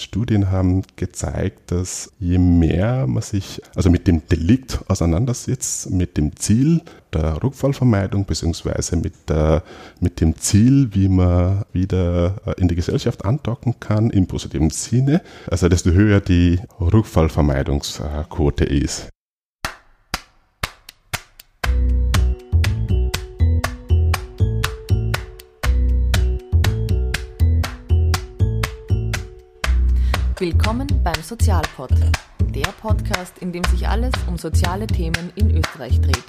Studien haben gezeigt, dass je mehr man sich also mit dem Delikt auseinandersetzt, mit dem Ziel der Rückfallvermeidung beziehungsweise mit, der, mit dem Ziel, wie man wieder in die Gesellschaft andocken kann im positiven Sinne, also desto höher die Rückfallvermeidungsquote ist. Willkommen beim Sozialpod, der Podcast, in dem sich alles um soziale Themen in Österreich dreht.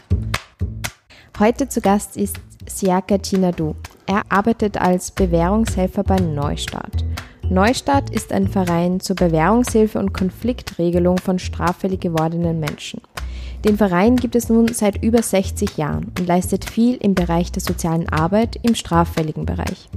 Heute zu Gast ist Siaka Chinadu. Er arbeitet als Bewährungshelfer bei Neustart. Neustart ist ein Verein zur Bewährungshilfe und Konfliktregelung von straffällig gewordenen Menschen. Den Verein gibt es nun seit über 60 Jahren und leistet viel im Bereich der sozialen Arbeit im straffälligen Bereich.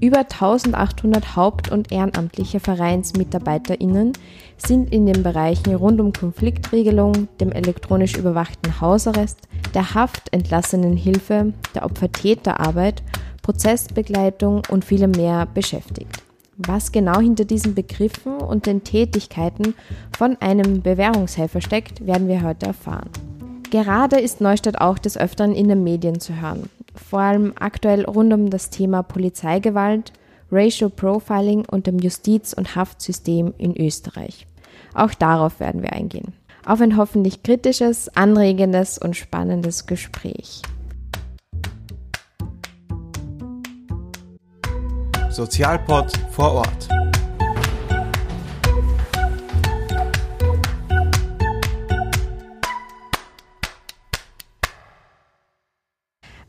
Über 1800 Haupt- und ehrenamtliche VereinsmitarbeiterInnen sind in den Bereichen rund um Konfliktregelung, dem elektronisch überwachten Hausarrest, der Haftentlassenenhilfe, der Opfer-Täter-Arbeit, Prozessbegleitung und vielem mehr beschäftigt. Was genau hinter diesen Begriffen und den Tätigkeiten von einem Bewährungshelfer steckt, werden wir heute erfahren. Gerade ist Neustadt auch des Öfteren in den Medien zu hören vor allem aktuell rund um das Thema Polizeigewalt, Racial Profiling und dem Justiz- und Haftsystem in Österreich. Auch darauf werden wir eingehen. Auf ein hoffentlich kritisches, anregendes und spannendes Gespräch. Sozialpod vor Ort.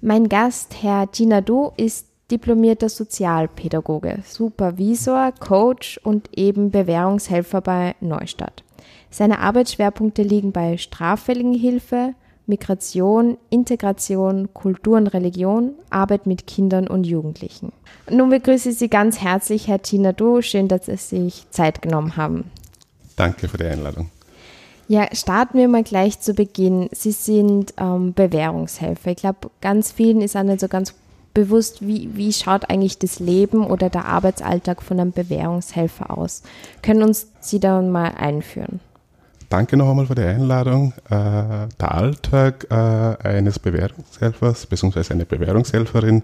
Mein Gast, Herr Ginadu, ist diplomierter Sozialpädagoge, Supervisor, Coach und eben Bewährungshelfer bei Neustadt. Seine Arbeitsschwerpunkte liegen bei straffälligen Hilfe, Migration, Integration, Kultur und Religion, Arbeit mit Kindern und Jugendlichen. Nun begrüße ich Sie ganz herzlich, Herr Tinadu. Schön, dass Sie sich Zeit genommen haben. Danke für die Einladung. Ja, starten wir mal gleich zu Beginn. Sie sind ähm, Bewährungshelfer. Ich glaube, ganz vielen ist auch nicht so ganz bewusst, wie, wie schaut eigentlich das Leben oder der Arbeitsalltag von einem Bewährungshelfer aus. Können uns Sie da mal einführen? Danke noch einmal für die Einladung. Äh, der Alltag äh, eines Bewährungshelfers bzw. einer Bewährungshelferin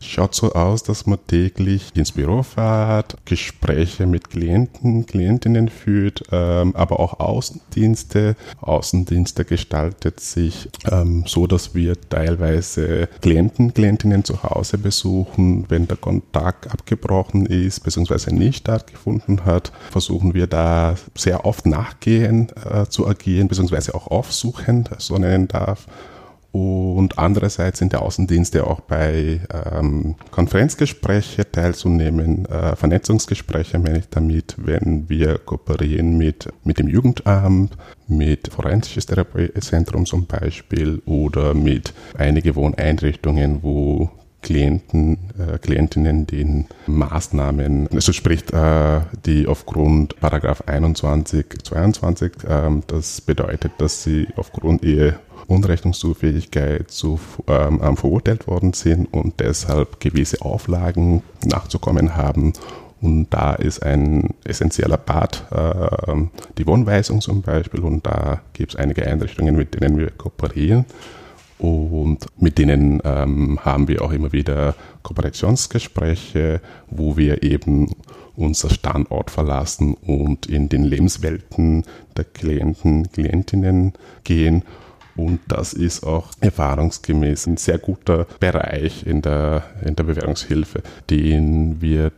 Schaut so aus, dass man täglich ins Büro fährt, Gespräche mit Klienten, Klientinnen führt, ähm, aber auch Außendienste. Außendienste gestaltet sich ähm, so, dass wir teilweise Klienten, Klientinnen zu Hause besuchen. Wenn der Kontakt abgebrochen ist bzw. nicht stattgefunden hat, versuchen wir da sehr oft nachgehen äh, zu agieren bzw. auch aufsuchend, so nennen darf und andererseits sind der Außendienste auch bei ähm, Konferenzgespräche teilzunehmen, äh, Vernetzungsgespräche meine ich damit, wenn wir kooperieren mit, mit dem Jugendamt, mit Forensisches Therapiezentrum zum Beispiel oder mit einigen Wohneinrichtungen, wo Klienten, äh, Klientinnen den Maßnahmen, also sprich, äh, die aufgrund Paragraph 21, 22, äh, das bedeutet, dass sie aufgrund ihrer Unrechnungszufähigkeit zu, ähm, ähm, verurteilt worden sind und deshalb gewisse Auflagen nachzukommen haben. Und da ist ein essentieller Part äh, die Wohnweisung zum Beispiel. Und da gibt es einige Einrichtungen, mit denen wir kooperieren. Und mit denen ähm, haben wir auch immer wieder Kooperationsgespräche, wo wir eben unser Standort verlassen und in den Lebenswelten der Klienten, Klientinnen gehen und das ist auch erfahrungsgemäß ein sehr guter Bereich in der, in der Bewährungshilfe, den wir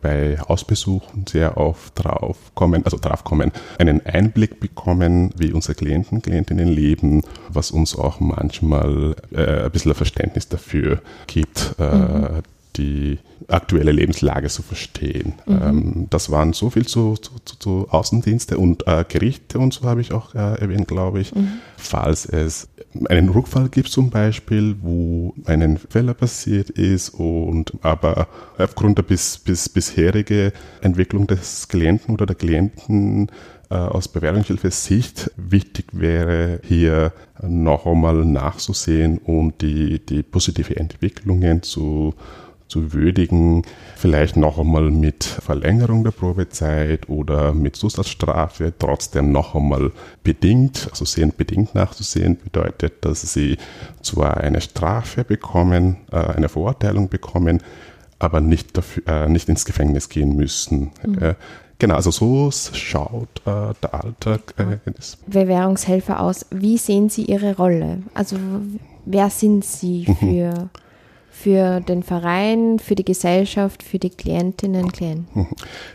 bei Hausbesuchen sehr oft drauf kommen, also drauf kommen, einen Einblick bekommen, wie unsere Klienten, Klientinnen leben, was uns auch manchmal äh, ein bisschen ein Verständnis dafür gibt, äh, mhm die aktuelle Lebenslage zu verstehen. Mhm. Ähm, das waren so viel zu, zu, zu Außendienste und äh, Gerichte und so habe ich auch äh, erwähnt, glaube ich. Mhm. Falls es einen Rückfall gibt zum Beispiel, wo ein Fehler passiert ist und aber aufgrund der bis, bis bisherige Entwicklung des Klienten oder der Klienten äh, aus Bewährungshilfe-Sicht wichtig wäre, hier noch einmal nachzusehen und die, die positive Entwicklungen zu zu würdigen, vielleicht noch einmal mit Verlängerung der Probezeit oder mit Zusatzstrafe trotzdem noch einmal bedingt, also sehend bedingt nachzusehen, bedeutet, dass sie zwar eine Strafe bekommen, äh, eine Verurteilung bekommen, aber nicht, dafür, äh, nicht ins Gefängnis gehen müssen. Mhm. Genau, also so schaut äh, der Alltag äh, eines Bewährungshelfer aus. Wie sehen Sie Ihre Rolle? Also wer sind Sie mhm. für, für den Verein, für die Gesellschaft, für die Klientinnen und Klienten?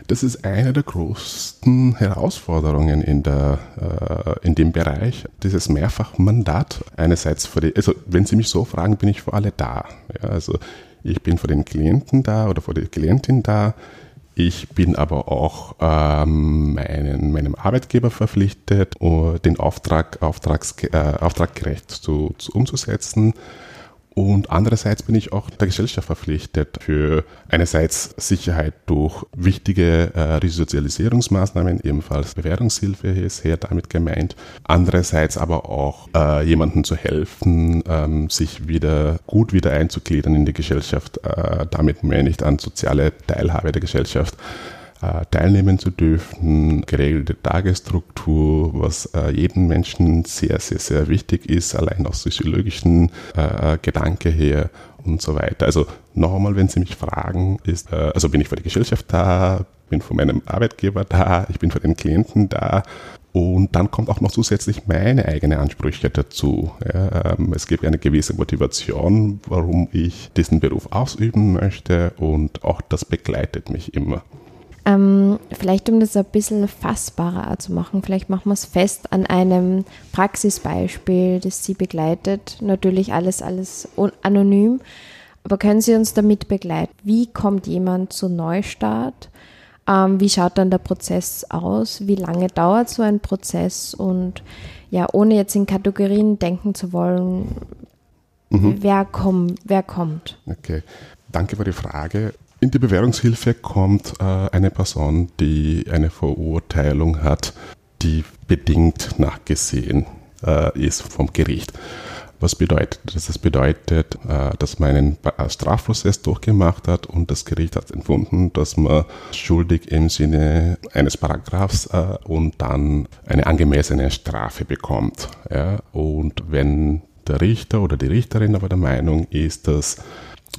Das ist eine der größten Herausforderungen in, der, äh, in dem Bereich, dieses Mehrfachmandat. Einerseits, für die, also wenn Sie mich so fragen, bin ich für alle da. Ja, also ich bin für den Klienten da oder für die Klientin da ich bin aber auch ähm, meinen, meinem Arbeitgeber verpflichtet, den Auftrag auftrags, äh, auftraggerecht zu, zu umzusetzen. Und andererseits bin ich auch der Gesellschaft verpflichtet für einerseits Sicherheit durch wichtige äh, Resozialisierungsmaßnahmen, ebenfalls Bewährungshilfe ist hier damit gemeint. Andererseits aber auch äh, jemandem zu helfen, ähm, sich wieder gut wieder einzugliedern in die Gesellschaft. Äh, damit meine ich an soziale Teilhabe der Gesellschaft teilnehmen zu dürfen, geregelte Tagesstruktur, was äh, jedem Menschen sehr, sehr, sehr wichtig ist, allein aus physiologischen äh, Gedanke her und so weiter. Also noch einmal, wenn Sie mich fragen, ist, äh, also bin ich für die Gesellschaft da, bin für meinen Arbeitgeber da, ich bin für den Klienten da und dann kommt auch noch zusätzlich meine eigene Ansprüche dazu. Ja, ähm, es gibt eine gewisse Motivation, warum ich diesen Beruf ausüben möchte und auch das begleitet mich immer. Ähm, vielleicht um das ein bisschen fassbarer zu machen, vielleicht machen wir es fest an einem Praxisbeispiel, das Sie begleitet. Natürlich alles, alles anonym. Aber können Sie uns damit begleiten? Wie kommt jemand zu Neustart? Ähm, wie schaut dann der Prozess aus? Wie lange dauert so ein Prozess? Und ja, ohne jetzt in Kategorien denken zu wollen, mhm. wer, komm, wer kommt? Okay, danke für die Frage. In die Bewährungshilfe kommt äh, eine Person, die eine Verurteilung hat, die bedingt nachgesehen äh, ist vom Gericht. Was bedeutet das? Das bedeutet, äh, dass man einen Strafprozess durchgemacht hat und das Gericht hat empfunden, dass man schuldig im Sinne eines Paragraphs äh, und dann eine angemessene Strafe bekommt. Und wenn der Richter oder die Richterin aber der Meinung ist, dass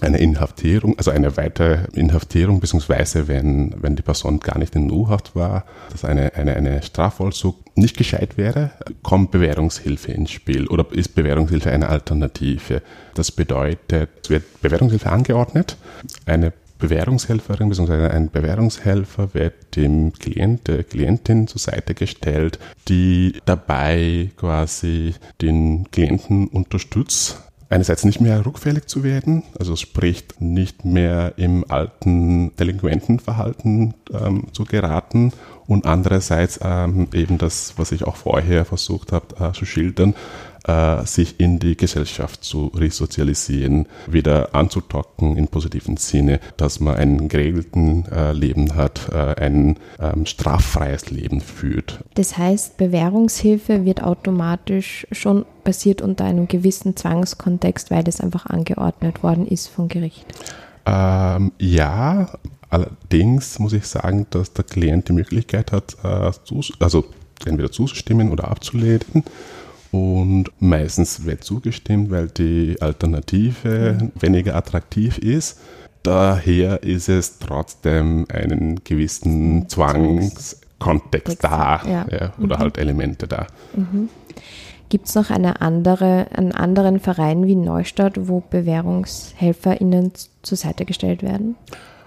eine Inhaftierung, also eine weitere Inhaftierung, beziehungsweise wenn, wenn die Person gar nicht in U-Haft war, dass eine, eine, eine Strafvollzug nicht gescheit wäre, kommt Bewährungshilfe ins Spiel oder ist Bewährungshilfe eine Alternative. Das bedeutet, es wird Bewährungshilfe angeordnet, eine Bewährungshelferin bzw. ein Bewährungshelfer wird dem Klient, der Klientin zur Seite gestellt, die dabei quasi den Klienten unterstützt, einerseits nicht mehr rückfällig zu werden, also spricht nicht mehr im alten Delinquentenverhalten ähm, zu geraten und andererseits ähm, eben das, was ich auch vorher versucht habe äh, zu schildern, äh, sich in die Gesellschaft zu resozialisieren, wieder anzutocken im positiven Sinne, dass man ein geregelten äh, Leben hat, äh, ein ähm, straffreies Leben führt. Das heißt, Bewährungshilfe wird automatisch schon passiert unter einem gewissen Zwangskontext, weil das einfach angeordnet worden ist vom Gericht. Ähm, ja, allerdings muss ich sagen, dass der Klient die Möglichkeit hat, also entweder zuzustimmen oder abzulehnen. Und meistens wird zugestimmt, weil die Alternative weniger attraktiv ist. Daher ist es trotzdem einen gewissen Zwangskontext da ja. Ja, oder mhm. halt Elemente da. Mhm. Gibt es noch eine andere, einen anderen Verein wie Neustadt, wo BewährungshelferInnen zur Seite gestellt werden?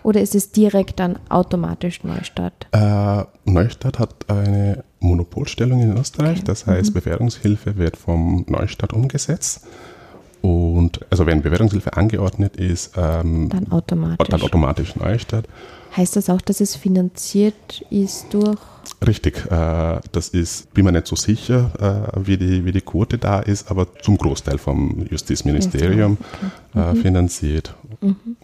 Oder ist es direkt dann automatisch Neustadt? Äh, Neustadt hat eine Monopolstellung in Österreich, okay. das heißt, mhm. Bewährungshilfe wird vom Neustadt umgesetzt. Und also wenn Bewährungshilfe angeordnet ist, ähm, dann, automatisch. dann automatisch Neustadt. Heißt das auch, dass es finanziert ist durch? Richtig, äh, das ist, bin mir nicht so sicher, äh, wie, die, wie die Quote da ist, aber zum Großteil vom Justizministerium okay. äh, mhm. finanziert. Mhm.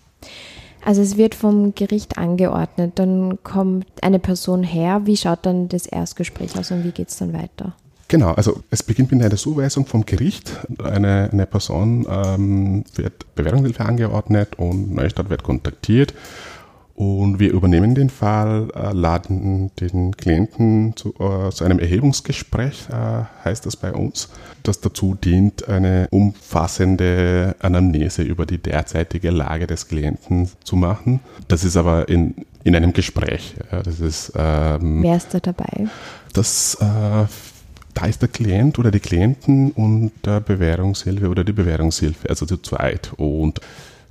Also es wird vom Gericht angeordnet, dann kommt eine Person her. Wie schaut dann das Erstgespräch aus und wie geht es dann weiter? Genau, also es beginnt mit einer Zuweisung vom Gericht. Eine, eine Person ähm, wird Bewährungshilfe angeordnet und Neustadt wird kontaktiert. Und wir übernehmen den Fall, äh, laden den Klienten zu, äh, zu einem Erhebungsgespräch, äh, heißt das bei uns, das dazu dient, eine umfassende Anamnese über die derzeitige Lage des Klienten zu machen. Das ist aber in, in einem Gespräch. Das ist, ähm, Wer ist da dabei? Das äh, da ist der Klient oder die Klienten und der Bewährungshilfe oder die Bewährungshilfe, also zu zweit. Und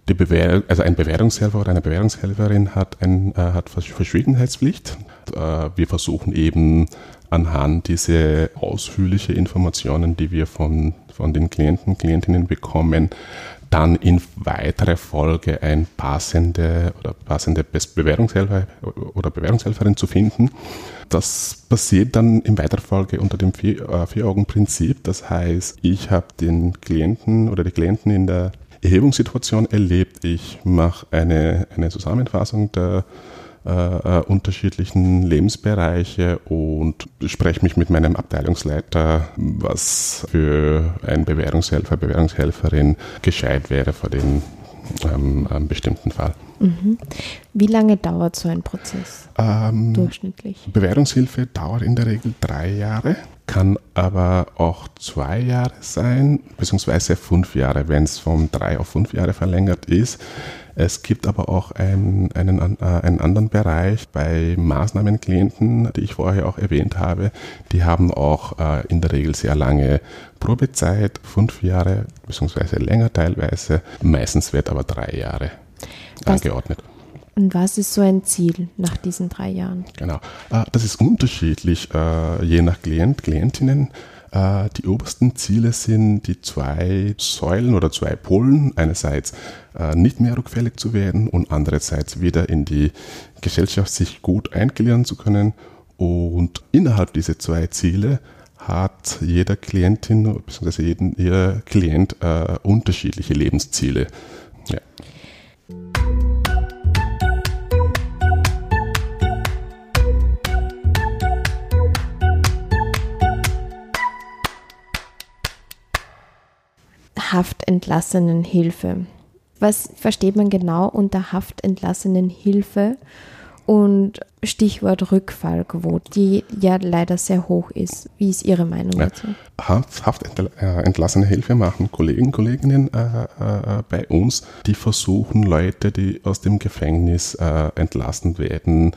die Bewähr also ein Bewährungshelfer oder eine Bewährungshelferin hat, ein, äh, hat Verschwiegenheitspflicht. Äh, wir versuchen eben anhand dieser ausführlichen Informationen, die wir von, von den Klienten, Klientinnen bekommen, dann in weiterer Folge ein passende oder passende Bewährungshelfer oder Bewährungshelferin zu finden. Das passiert dann in weiterer Folge unter dem äh, Vier-Augen-Prinzip. Das heißt, ich habe den Klienten oder die Klienten in der Erhebungssituation erlebt. Ich mache eine, eine Zusammenfassung der äh, äh, unterschiedlichen Lebensbereiche und spreche mich mit meinem Abteilungsleiter, was für ein Bewährungshelfer, Bewährungshelferin gescheit wäre für den ähm, bestimmten Fall. Mhm. Wie lange dauert so ein Prozess ähm, durchschnittlich? Bewährungshilfe dauert in der Regel drei Jahre, kann aber auch zwei Jahre sein, beziehungsweise fünf Jahre, wenn es von drei auf fünf Jahre verlängert ist. Es gibt aber auch einen, einen, äh, einen anderen Bereich bei Maßnahmenklienten, die ich vorher auch erwähnt habe. Die haben auch äh, in der Regel sehr lange Probezeit, fünf Jahre beziehungsweise länger teilweise. Meistens wird aber drei Jahre was, angeordnet. Und was ist so ein Ziel nach diesen drei Jahren? Genau, äh, das ist unterschiedlich, äh, je nach Klient, Klientinnen. Äh, die obersten Ziele sind die zwei Säulen oder zwei Polen. Einerseits nicht mehr rückfällig zu werden und andererseits wieder in die Gesellschaft sich gut eingliedern zu können. Und innerhalb dieser zwei Ziele hat jeder Klientin bzw. jeder Klient äh, unterschiedliche Lebensziele. Ja. Haftentlassenenhilfe. Was versteht man genau unter Haftentlassenenhilfe? Und Stichwort Rückfallquote, die ja leider sehr hoch ist. Wie ist Ihre Meinung ja. dazu? Haftentlassene Hilfe machen Kollegen, Kolleginnen äh, äh, bei uns, die versuchen, Leute, die aus dem Gefängnis äh, entlassen werden,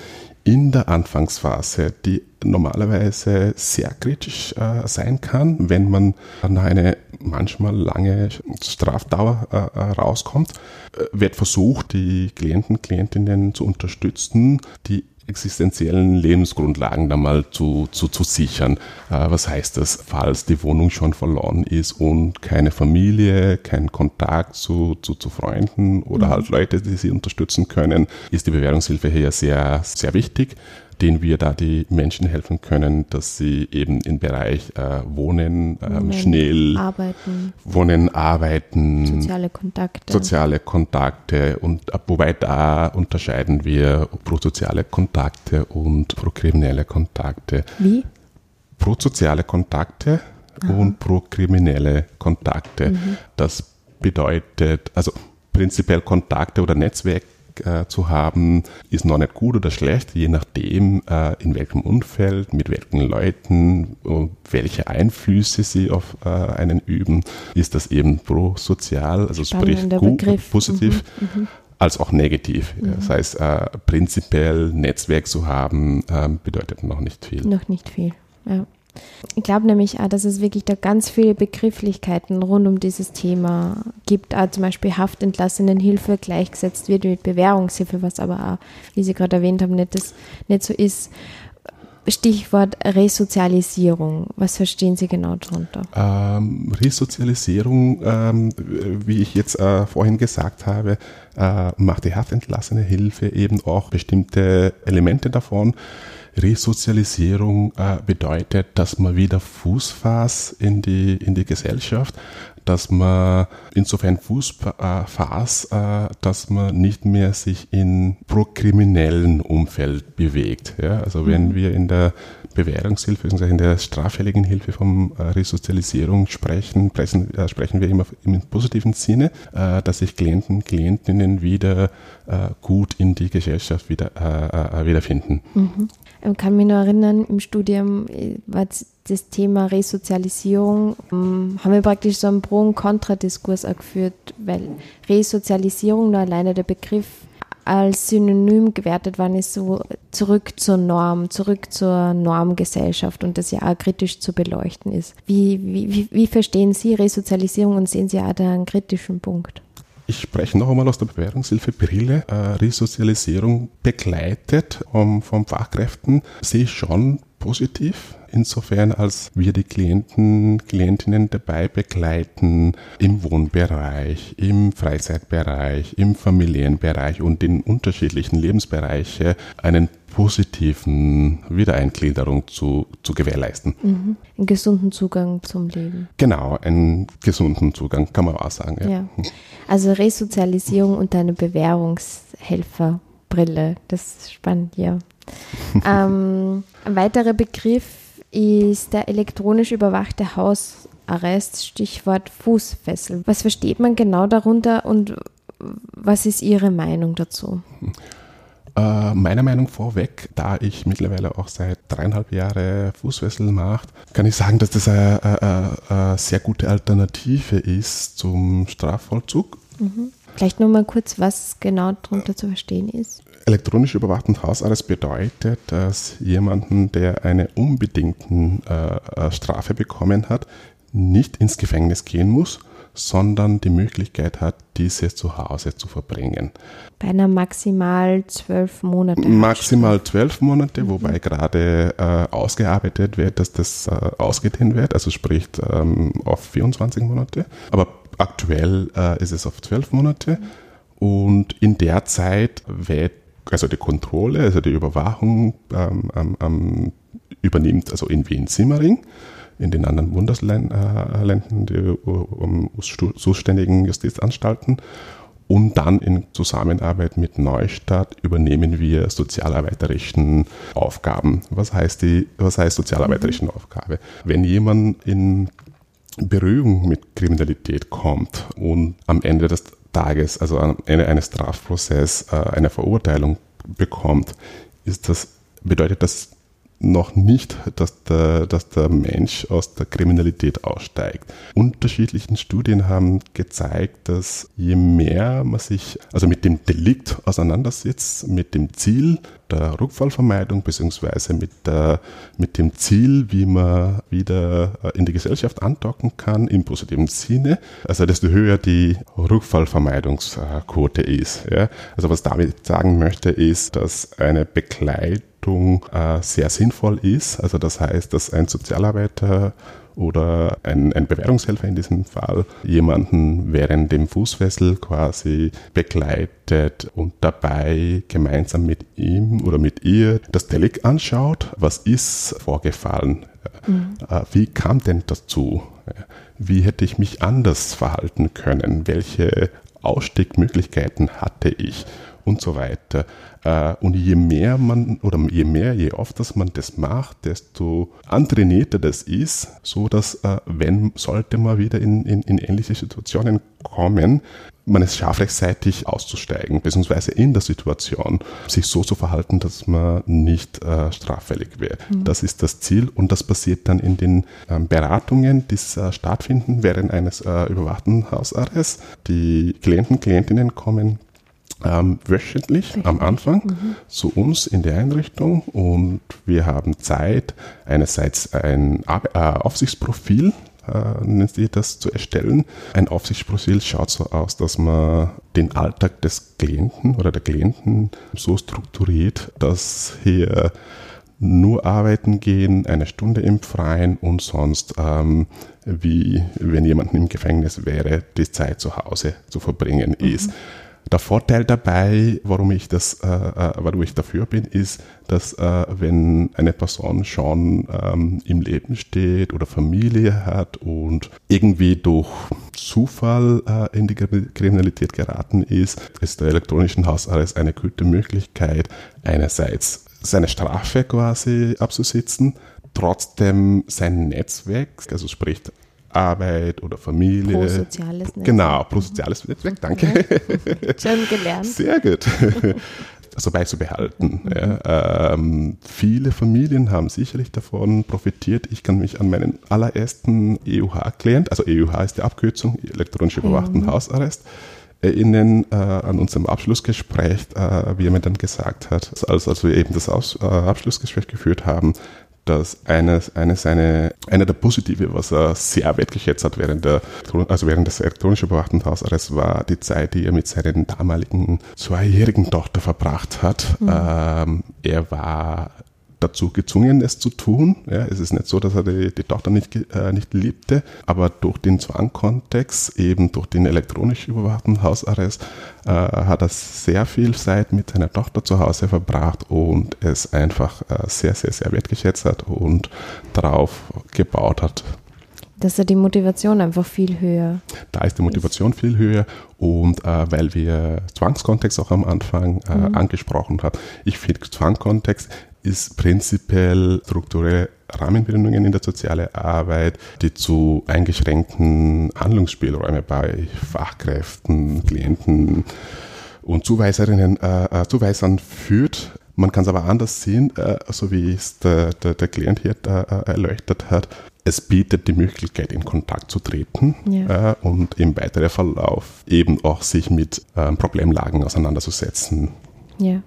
in der Anfangsphase, die normalerweise sehr kritisch äh, sein kann, wenn man nach einer manchmal lange Strafdauer äh, äh rauskommt, äh, wird versucht, die Klienten, Klientinnen zu unterstützen, die existenziellen Lebensgrundlagen da mal zu, zu, zu sichern. Äh, was heißt das, falls die Wohnung schon verloren ist und keine Familie, kein Kontakt zu, zu, zu Freunden oder mhm. halt Leute, die sie unterstützen können, ist die Bewährungshilfe hier sehr, sehr wichtig denen wir da die Menschen helfen können, dass sie eben im Bereich äh, Wohnen, ähm, schnell arbeiten. Wohnen, arbeiten, soziale Kontakte. Soziale Kontakte und äh, wobei da unterscheiden wir prosoziale Kontakte und prokriminelle Kontakte. Wie? Prosoziale Kontakte Aha. und prokriminelle Kontakte. Mhm. Das bedeutet, also prinzipiell Kontakte oder Netzwerke äh, zu haben, ist noch nicht gut oder schlecht, je nachdem, äh, in welchem Umfeld, mit welchen Leuten, welche Einflüsse sie auf äh, einen üben, ist das eben prosozial, also sprich gut, Begriff. positiv. Mhm, mhm. als auch negativ. Mhm. Das heißt, äh, prinzipiell Netzwerk zu haben, äh, bedeutet noch nicht viel. Noch nicht viel, ja. Ich glaube nämlich auch, dass es wirklich da ganz viele Begrifflichkeiten rund um dieses Thema gibt. Auch zum Beispiel Haftentlassenenhilfe gleichgesetzt wird mit Bewährungshilfe, was aber auch, wie Sie gerade erwähnt haben, nicht, das, nicht so ist. Stichwort Resozialisierung. Was verstehen Sie genau darunter? Ähm, Resozialisierung, ähm, wie ich jetzt äh, vorhin gesagt habe, äh, macht die haftentlassene Hilfe eben auch bestimmte Elemente davon. Resozialisierung äh, bedeutet, dass man wieder Fuß fasst in die, in die Gesellschaft, dass man insofern Fuß fasst, äh, dass man nicht mehr sich in prokriminellen Umfeld bewegt. Ja? Also wenn mhm. wir in der Bewährungshilfe, in der straffälligen Hilfe von äh, Resozialisierung sprechen, sprechen, äh, sprechen wir immer im positiven Sinne, äh, dass sich Klienten, Klientinnen wieder äh, gut in die Gesellschaft wieder, äh, wiederfinden. Mhm. Ich kann mich noch erinnern, im Studium war das Thema Resozialisierung, ähm, haben wir praktisch so einen Pro- und Kontradiskurs geführt, weil Resozialisierung nur alleine der Begriff als Synonym gewertet worden ist, so zurück zur Norm, zurück zur Normgesellschaft und das ja auch kritisch zu beleuchten ist. Wie, wie, wie verstehen Sie Resozialisierung und sehen Sie auch da einen kritischen Punkt? Ich spreche noch einmal aus der Bewährungshilfe Brille. Äh, Resozialisierung begleitet um, vom Fachkräften sehe ich schon positiv, insofern als wir die Klienten, Klientinnen dabei begleiten im Wohnbereich, im Freizeitbereich, im Familienbereich und in unterschiedlichen Lebensbereiche einen positiven Wiedereingliederung zu, zu gewährleisten. Mhm. Einen gesunden Zugang zum Leben. Genau, einen gesunden Zugang, kann man auch sagen. Ja. ja. Also Resozialisierung und eine Bewährungshelferbrille, das ist spannend, ja. ähm, ein weiterer Begriff ist der elektronisch überwachte Hausarrest, Stichwort Fußfessel. Was versteht man genau darunter und was ist Ihre Meinung dazu? Äh, meiner Meinung vorweg, da ich mittlerweile auch seit dreieinhalb Jahren Fußfessel mache, kann ich sagen, dass das eine, eine, eine sehr gute Alternative ist zum Strafvollzug. Mhm. Vielleicht nur mal kurz, was genau darunter zu verstehen ist. Elektronisch überwachten Hausarrest bedeutet, dass jemanden, der eine unbedingte äh, äh, Strafe bekommen hat, nicht ins Gefängnis gehen muss, sondern die Möglichkeit hat, diese zu Hause zu verbringen. Bei einer maximal zwölf Monate. Maximal zwölf Monate, mhm. wobei gerade äh, ausgearbeitet wird, dass das äh, ausgedehnt wird, also sprich ähm, auf 24 Monate. Aber aktuell äh, ist es auf zwölf Monate. Und in der Zeit wird also die Kontrolle, also die Überwachung ähm, ähm, übernimmt also in Wien-Simmering in den anderen Bundesländern die um, zuständigen Justizanstalten. Und dann in Zusammenarbeit mit Neustadt übernehmen wir sozialarbeiterischen Aufgaben. Was heißt die, was heißt sozialarbeiterischen Aufgabe? Wenn jemand in Berührung mit Kriminalität kommt und am Ende des Tages, also am Ende eines Strafprozesses, äh, eine Verurteilung bekommt, ist das, bedeutet das noch nicht, dass der, dass der Mensch aus der Kriminalität aussteigt. Unterschiedlichen Studien haben gezeigt, dass je mehr man sich also mit dem Delikt auseinandersetzt, mit dem Ziel der Rückfallvermeidung beziehungsweise mit, mit dem Ziel, wie man wieder in die Gesellschaft andocken kann, im positiven Sinne, also desto höher die Rückfallvermeidungsquote ist. Ja. Also was damit sagen möchte, ist, dass eine Begleitung äh, sehr sinnvoll ist. Also das heißt, dass ein Sozialarbeiter oder ein, ein Bewährungshelfer in diesem Fall jemanden während dem Fußfessel quasi begleitet und dabei gemeinsam mit ihm oder mit ihr das Delikt anschaut. Was ist vorgefallen? Mhm. Äh, wie kam denn dazu? Wie hätte ich mich anders verhalten können? Welche Ausstiegmöglichkeiten hatte ich? Und so weiter. Äh, und je mehr man oder je mehr, je öfter man das macht, desto antrainierter das ist, so dass äh, wenn sollte man wieder in, in, in ähnliche Situationen kommen, man es schafft, rechtzeitig auszusteigen, beziehungsweise in der Situation sich so zu verhalten, dass man nicht äh, straffällig wäre. Mhm. Das ist das Ziel und das passiert dann in den ähm, Beratungen, die äh, stattfinden während eines äh, überwachten Hausarrests. Die Klienten, Klientinnen kommen ähm, wöchentlich am Anfang mhm. zu uns in die Einrichtung und wir haben Zeit, einerseits ein äh, Aufsichtsprofil, äh, nennt sich das, zu erstellen. Ein Aufsichtsprofil schaut so aus, dass man den Alltag des Klienten oder der Klienten so strukturiert, dass hier nur arbeiten gehen, eine Stunde im Freien und sonst, ähm, wie wenn jemand im Gefängnis wäre, die Zeit zu Hause zu verbringen mhm. ist. Der Vorteil dabei, warum ich das, äh, äh, warum ich dafür bin, ist, dass äh, wenn eine Person schon ähm, im Leben steht oder Familie hat und irgendwie durch Zufall äh, in die Kriminalität geraten ist, ist der elektronischen Hausarrest eine gute Möglichkeit, einerseits seine Strafe quasi abzusitzen, trotzdem sein Netzwerk, also sprich Arbeit oder Familie. Pro soziales Netzwerk. Genau, pro soziales Netzwerk, danke. Schon gelernt. Sehr gut. Also beizubehalten. Mhm. Ja. Ähm, viele Familien haben sicherlich davon profitiert. Ich kann mich an meinen allerersten EUH-Klient, also EUH ist die Abkürzung, elektronisch überwachten mhm. Hausarrest, erinnern äh, an unserem Abschlussgespräch, äh, wie er mir dann gesagt hat, als, als wir eben das Aus, äh, Abschlussgespräch geführt haben, dass eines, eines eine, einer der Positive, was er sehr wertgeschätzt hat während der, also während des elektronisch überwachten Hausarrests, war die Zeit, die er mit seinen damaligen zweijährigen Tochter verbracht hat. Mhm. Ähm, er war dazu gezwungen, es zu tun. Ja, es ist nicht so, dass er die, die Tochter nicht, äh, nicht liebte, aber durch den Zwangkontext, eben durch den elektronisch überwachten Hausarrest, äh, hat er sehr viel Zeit mit seiner Tochter zu Hause verbracht und es einfach äh, sehr, sehr, sehr wertgeschätzt hat und darauf gebaut hat. Dass er die Motivation einfach viel höher. Da ist die Motivation viel höher und äh, weil wir Zwangskontext auch am Anfang äh, mhm. angesprochen haben, ich finde Zwangskontext ist prinzipiell strukturelle Rahmenbedingungen in der sozialen Arbeit, die zu eingeschränkten Handlungsspielräumen bei Fachkräften, Klienten und Zuweiserinnen, äh, äh, Zuweisern führt. Man kann es aber anders sehen, äh, so wie es der, der, der Klient hier äh, erleuchtet hat. Es bietet die Möglichkeit, in Kontakt zu treten ja. äh, und im weiteren Verlauf eben auch sich mit ähm, Problemlagen auseinanderzusetzen. Ja.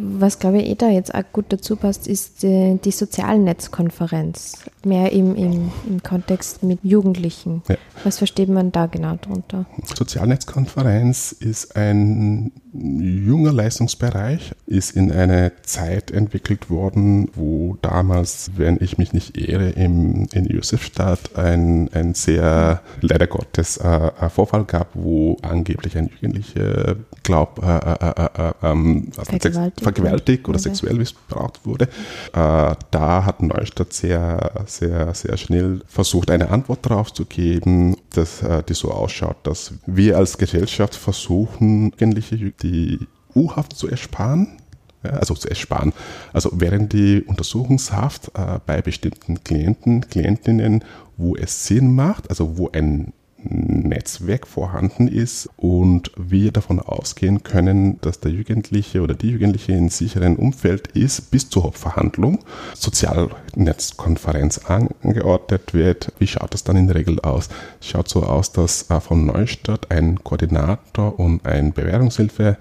Was glaube ich eh da jetzt auch gut dazu passt, ist äh, die Sozialnetzkonferenz. Mehr im, im, im Kontext mit Jugendlichen. Ja. Was versteht man da genau drunter? Sozialnetzkonferenz ist ein junger Leistungsbereich, ist in eine Zeit entwickelt worden, wo damals, wenn ich mich nicht irre, im, in Josefstadt ein, ein sehr, leider Gottes, äh, Vorfall gab, wo angeblich ein Jugendlicher, glaub, äh, äh, äh, äh ähm, vergewaltigt, vergewaltigt oder sexuell missbraucht wurde. Äh, da hat Neustadt sehr, sehr, sehr schnell versucht, eine Antwort darauf zu geben, dass die so ausschaut, dass wir als Gesellschaft versuchen, Jugendliche, die U-Haft zu ersparen, also zu ersparen. Also während die Untersuchungshaft äh, bei bestimmten Klienten, Klientinnen, wo es Sinn macht, also wo ein Netzwerk vorhanden ist und wir davon ausgehen können, dass der Jugendliche oder die Jugendliche in sicheren Umfeld ist bis zur Hauptverhandlung, Sozialnetzkonferenz angeordnet wird. Wie schaut das dann in der Regel aus? Es schaut so aus, dass äh, von Neustadt ein Koordinator und ein Bewährungshilfe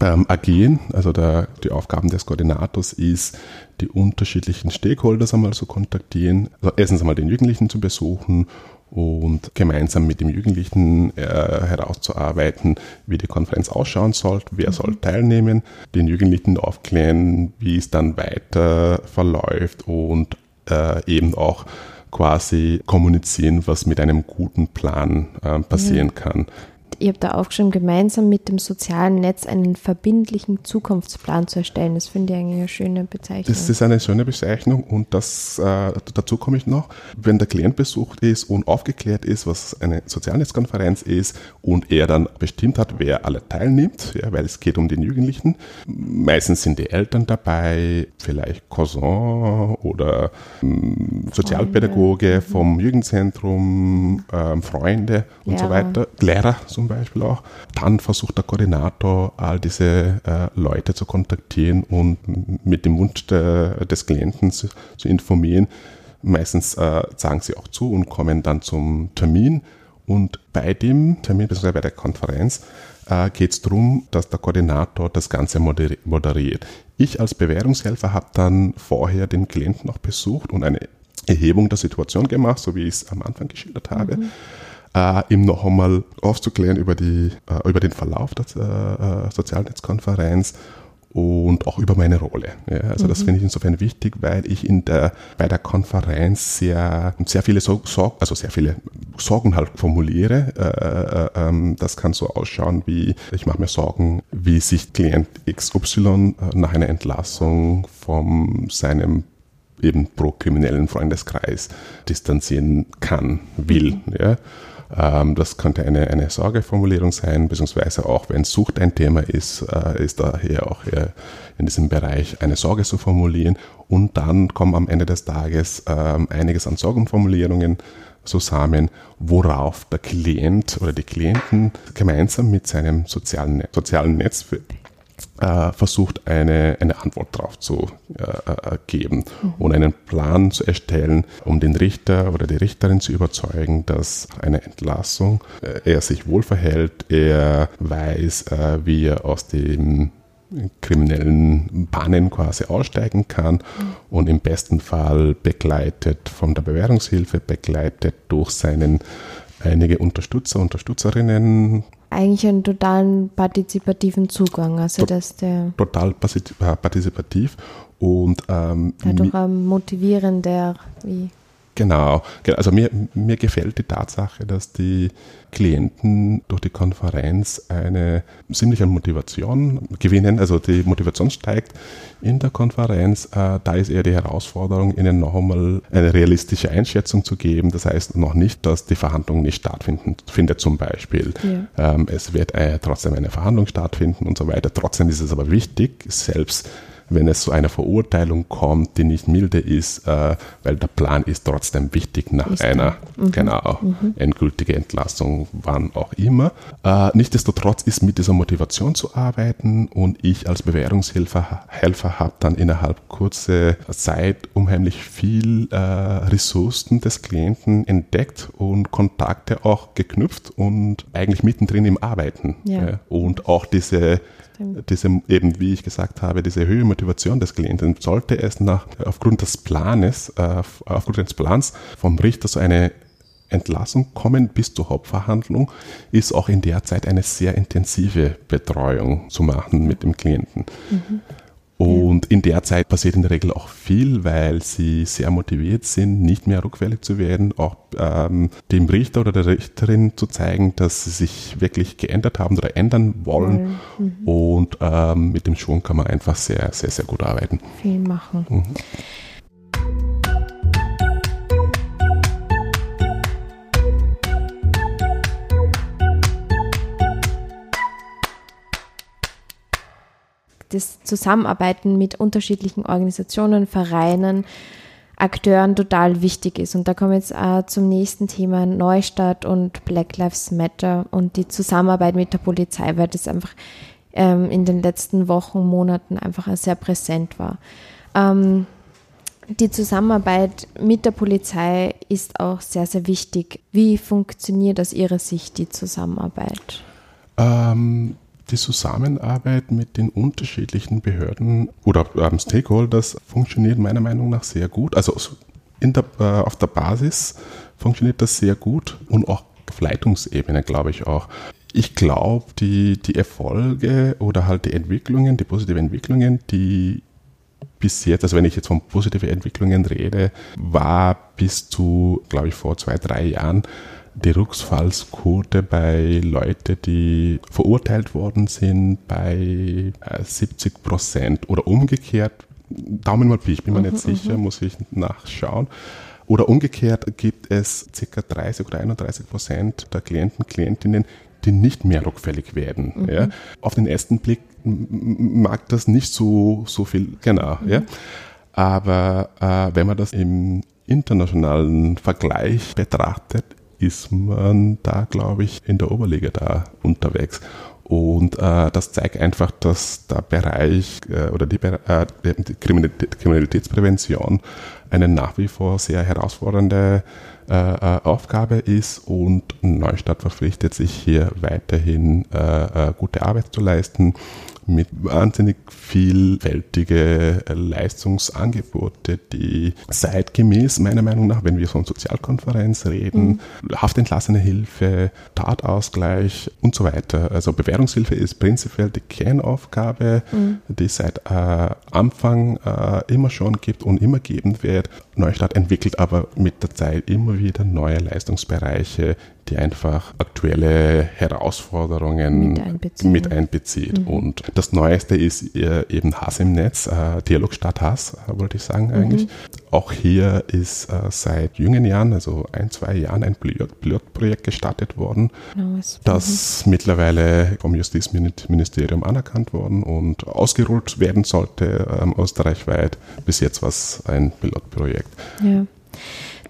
ähm, agieren. Also der, die Aufgaben des Koordinators ist, die unterschiedlichen Stakeholders einmal zu kontaktieren, also erstens einmal den Jugendlichen zu besuchen und gemeinsam mit dem Jugendlichen äh, herauszuarbeiten, wie die Konferenz ausschauen soll, wer mhm. soll teilnehmen, den Jugendlichen aufklären, wie es dann weiter verläuft und äh, eben auch quasi kommunizieren, was mit einem guten Plan äh, passieren mhm. kann ihr habt da aufgeschrieben, gemeinsam mit dem sozialen Netz einen verbindlichen Zukunftsplan zu erstellen. Das finde ich eigentlich eine schöne Bezeichnung. Das ist eine schöne Bezeichnung und das, äh, dazu komme ich noch. Wenn der Klient besucht ist und aufgeklärt ist, was eine Sozialnetzkonferenz ist und er dann bestimmt hat, wer alle teilnimmt, ja, weil es geht um den Jugendlichen. Meistens sind die Eltern dabei, vielleicht Cousin oder ähm, Sozialpädagoge mhm. vom Jugendzentrum, ähm, Freunde und Lehrer. so weiter, Lehrer Beispiel auch. Dann versucht der Koordinator, all diese äh, Leute zu kontaktieren und mit dem Wunsch der, des Klienten zu, zu informieren. Meistens äh, sagen sie auch zu und kommen dann zum Termin. Und bei dem Termin, beziehungsweise bei der Konferenz, äh, geht es darum, dass der Koordinator das Ganze moderiert. Ich als Bewährungshelfer habe dann vorher den Klienten noch besucht und eine Erhebung der Situation gemacht, so wie ich es am Anfang geschildert habe. Mhm äh, ihm noch einmal aufzuklären über, die, äh, über den Verlauf der äh, Sozialnetzkonferenz und auch über meine Rolle. Ja, also mhm. das finde ich insofern wichtig, weil ich in der, bei der Konferenz sehr, sehr viele Sorgen, also sehr viele Sorgen halt formuliere. Äh, äh, ähm, das kann so ausschauen wie, ich mache mir Sorgen, wie sich Klient XY äh, nach einer Entlassung von seinem eben pro kriminellen Freundeskreis distanzieren kann, will. Mhm. Ja. Ähm, das könnte eine, eine Sorgeformulierung sein, beziehungsweise auch wenn Sucht ein Thema ist, äh, ist daher auch in diesem Bereich eine Sorge zu formulieren. Und dann kommen am Ende des Tages ähm, einiges an Sorgenformulierungen zusammen, worauf der Klient oder die Klienten gemeinsam mit seinem sozialen, sozialen Netz äh, versucht, eine, eine Antwort darauf zu äh, äh, geben mhm. und einen Plan zu erstellen, um den Richter oder die Richterin zu überzeugen, dass eine Entlassung äh, er sich wohl verhält, er weiß, äh, wie er aus dem kriminellen Bahnen quasi aussteigen kann mhm. und im besten Fall begleitet von der Bewährungshilfe, begleitet durch seinen einige Unterstützer, Unterstützerinnen. Eigentlich einen totalen partizipativen Zugang, also dass der total äh, partizipativ und ähm, dadurch ein motivierender wie Genau, also mir, mir gefällt die Tatsache, dass die Klienten durch die Konferenz eine ziemliche Motivation gewinnen, also die Motivation steigt in der Konferenz. Äh, da ist eher die Herausforderung, ihnen noch einmal eine realistische Einschätzung zu geben. Das heißt noch nicht, dass die Verhandlung nicht stattfinden findet zum Beispiel. Ja. Ähm, es wird äh, trotzdem eine Verhandlung stattfinden und so weiter. Trotzdem ist es aber wichtig, selbst wenn es zu einer Verurteilung kommt, die nicht milde ist, äh, weil der Plan ist trotzdem wichtig nach ist einer mhm. genau mhm. endgültigen Entlassung, wann auch immer. Äh, nichtsdestotrotz ist mit dieser Motivation zu arbeiten und ich als Bewährungshelfer Helfer habe dann innerhalb kurzer Zeit unheimlich viel äh, Ressourcen des Klienten entdeckt und Kontakte auch geknüpft und eigentlich mittendrin im Arbeiten. Ja. und auch diese diese, eben wie ich gesagt habe, diese höhere Motivation des Klienten, sollte es nach, aufgrund des Planes, äh, aufgrund des Plans vom Richter so eine Entlassung kommen bis zur Hauptverhandlung, ist auch in der Zeit eine sehr intensive Betreuung zu machen mit dem Klienten. Mhm. Und in der Zeit passiert in der Regel auch viel, weil sie sehr motiviert sind, nicht mehr rückfällig zu werden, auch ähm, dem Richter oder der Richterin zu zeigen, dass sie sich wirklich geändert haben oder ändern wollen. Mhm. Und ähm, mit dem Schwung kann man einfach sehr, sehr, sehr gut arbeiten. Viel machen. Mhm. Das Zusammenarbeiten mit unterschiedlichen Organisationen, Vereinen, Akteuren total wichtig ist. Und da kommen wir jetzt auch zum nächsten Thema Neustadt und Black Lives Matter und die Zusammenarbeit mit der Polizei, weil das einfach ähm, in den letzten Wochen, Monaten einfach sehr präsent war. Ähm, die Zusammenarbeit mit der Polizei ist auch sehr, sehr wichtig. Wie funktioniert aus Ihrer Sicht die Zusammenarbeit? Ähm, die Zusammenarbeit mit den unterschiedlichen Behörden oder ähm, Stakeholders funktioniert meiner Meinung nach sehr gut. Also der, äh, auf der Basis funktioniert das sehr gut und auch auf Leitungsebene, glaube ich auch. Ich glaube, die, die Erfolge oder halt die Entwicklungen, die positiven Entwicklungen, die bis jetzt, also wenn ich jetzt von positiven Entwicklungen rede, war bis zu, glaube ich, vor zwei, drei Jahren die Rückfallsquote bei Leuten, die verurteilt worden sind, bei 70 äh, Prozent oder umgekehrt. Daumen mal Pi, ich bin mir mhm, nicht sicher, mhm. muss ich nachschauen. Oder umgekehrt gibt es ca. 30 oder 31 Prozent der Klienten, Klientinnen, die nicht mehr rückfällig werden. Mhm. Ja. Auf den ersten Blick mag das nicht so, so viel, genau. Mhm. Ja. Aber äh, wenn man das im internationalen Vergleich betrachtet, ist man da, glaube ich, in der Oberliga da unterwegs. Und äh, das zeigt einfach, dass der Bereich äh, oder die, äh, die Kriminalitätsprävention eine nach wie vor sehr herausfordernde äh, äh, Aufgabe ist und Neustadt verpflichtet sich hier weiterhin äh, gute Arbeit zu leisten mit wahnsinnig vielfältige Leistungsangebote, die zeitgemäß meiner Meinung nach, wenn wir von Sozialkonferenz reden, mhm. haftentlassene Hilfe, Tatausgleich und so weiter. Also Bewährungshilfe ist prinzipiell die Kernaufgabe, mhm. die seit äh, Anfang äh, immer schon gibt und immer geben wird wird. Neustadt entwickelt aber mit der Zeit immer wieder neue Leistungsbereiche, die einfach aktuelle Herausforderungen mit, einbeziehen. mit einbezieht. Mhm. Und das Neueste ist äh, eben Hass im Netz, äh, Dialog statt Hass, äh, wollte ich sagen mhm. eigentlich. Auch hier ist äh, seit jungen Jahren, also ein, zwei Jahren, ein Pilotprojekt gestartet worden, genau, das mhm. mittlerweile vom Justizministerium anerkannt worden und ausgerollt werden sollte ähm, österreichweit. Bis jetzt war es ein Pilotprojekt. Ja.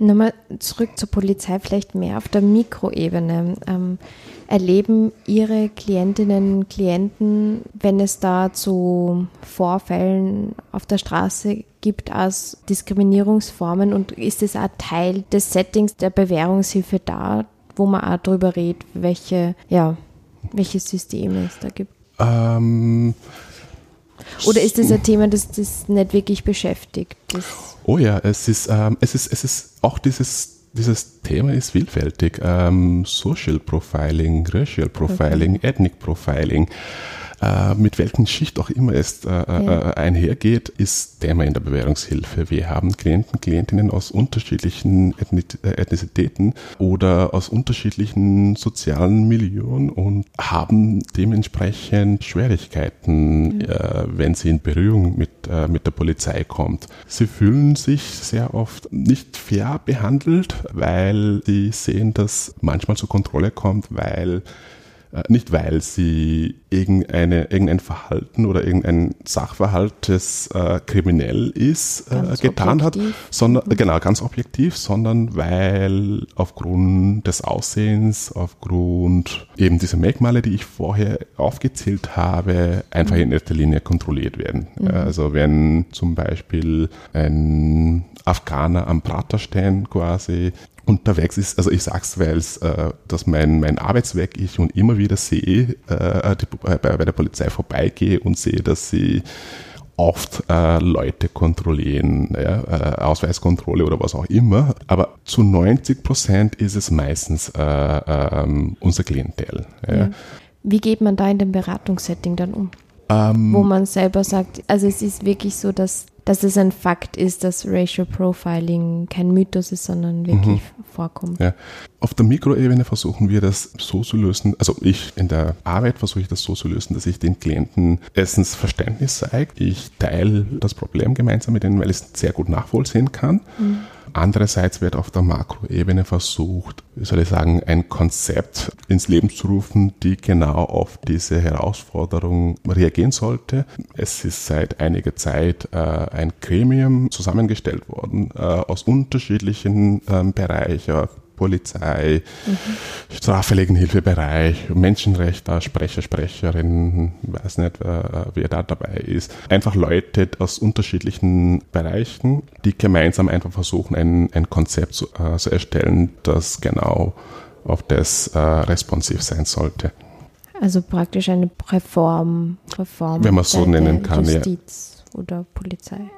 Nochmal zurück zur Polizei, vielleicht mehr auf der Mikroebene. Ähm, erleben Ihre Klientinnen und Klienten, wenn es da zu Vorfällen auf der Straße gibt, als Diskriminierungsformen und ist es auch Teil des Settings der Bewährungshilfe da, wo man auch darüber redet, welche, ja, welche Systeme es da gibt? Ähm, Oder ist das ein Thema, das das nicht wirklich beschäftigt? oh ja, es ist, ähm, es ist, es ist auch dieses dieses Thema ist vielfältig. Ähm, Social Profiling, Racial Profiling, okay. Ethnic Profiling äh, mit welchen Schicht auch immer es äh, äh, ja. einhergeht, ist Thema in der Bewährungshilfe. Wir haben Klienten, Klientinnen aus unterschiedlichen äh, Ethnizitäten oder aus unterschiedlichen sozialen Millionen und haben dementsprechend Schwierigkeiten, mhm. äh, wenn sie in Berührung mit, äh, mit der Polizei kommt. Sie fühlen sich sehr oft nicht fair behandelt, weil sie sehen, dass manchmal zur Kontrolle kommt, weil äh, nicht weil sie irgendeine, irgendein Verhalten oder irgendein Sachverhalt, das äh, kriminell ist, äh, getan objektiv. hat, sondern mhm. genau ganz objektiv, sondern weil aufgrund des Aussehens, aufgrund eben dieser Merkmale, die ich vorher aufgezählt habe, einfach mhm. in erster Linie kontrolliert werden. Mhm. Also wenn zum Beispiel ein Afghaner am Praterstein quasi unterwegs ist, also ich sag's, weil es äh, das mein, mein Arbeitswerk ich und immer wieder sehe, äh, die, bei, bei der Polizei vorbeigehe und sehe, dass sie oft äh, Leute kontrollieren, ja, äh, Ausweiskontrolle oder was auch immer. Aber zu 90 Prozent ist es meistens äh, ähm, unser Klientel. Ja. Ja. Wie geht man da in dem Beratungssetting dann um? Ähm, Wo man selber sagt, also es ist wirklich so, dass dass es ein Fakt ist, dass Racial Profiling kein Mythos ist, sondern wirklich mhm. vorkommt. Ja. Auf der Mikroebene versuchen wir das so zu lösen, also ich in der Arbeit versuche ich das so zu lösen, dass ich den Klienten erstens Verständnis zeige. Ich teile das Problem gemeinsam mit ihnen, weil ich es sehr gut nachvollziehen kann. Mhm. Andererseits wird auf der Makroebene versucht, wie soll ich sagen, ein Konzept ins Leben zu rufen, die genau auf diese Herausforderung reagieren sollte. Es ist seit einiger Zeit äh, ein Gremium zusammengestellt worden äh, aus unterschiedlichen ähm, Bereichen, Polizei, mhm. Straffälligenhilfebereich, Menschenrechte, Sprecher, Sprecherin, weiß nicht, wer da dabei ist. Einfach Leute aus unterschiedlichen Bereichen, die gemeinsam einfach versuchen, ein, ein Konzept zu, äh, zu erstellen, das genau auf das äh, responsiv sein sollte. Also praktisch eine Reform, Reform wenn man es so nennen kann, Justiz ja. oder Polizei.